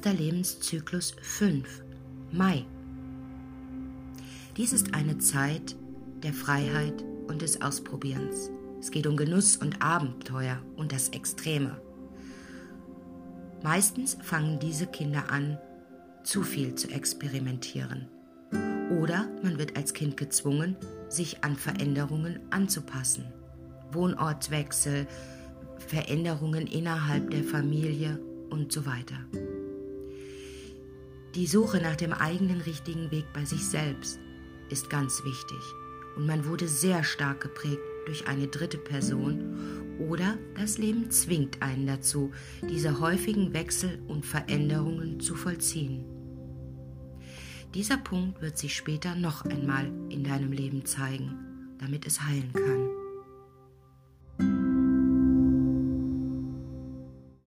der Lebenszyklus 5, Mai. Dies ist eine Zeit der Freiheit und des Ausprobierens. Es geht um Genuss und Abenteuer und das Extreme. Meistens fangen diese Kinder an, zu viel zu experimentieren. Oder man wird als Kind gezwungen, sich an Veränderungen anzupassen. Wohnortswechsel, Veränderungen innerhalb der Familie und so weiter. Die Suche nach dem eigenen richtigen Weg bei sich selbst ist ganz wichtig und man wurde sehr stark geprägt durch eine dritte Person oder das Leben zwingt einen dazu, diese häufigen Wechsel und Veränderungen zu vollziehen. Dieser Punkt wird sich später noch einmal in deinem Leben zeigen, damit es heilen kann.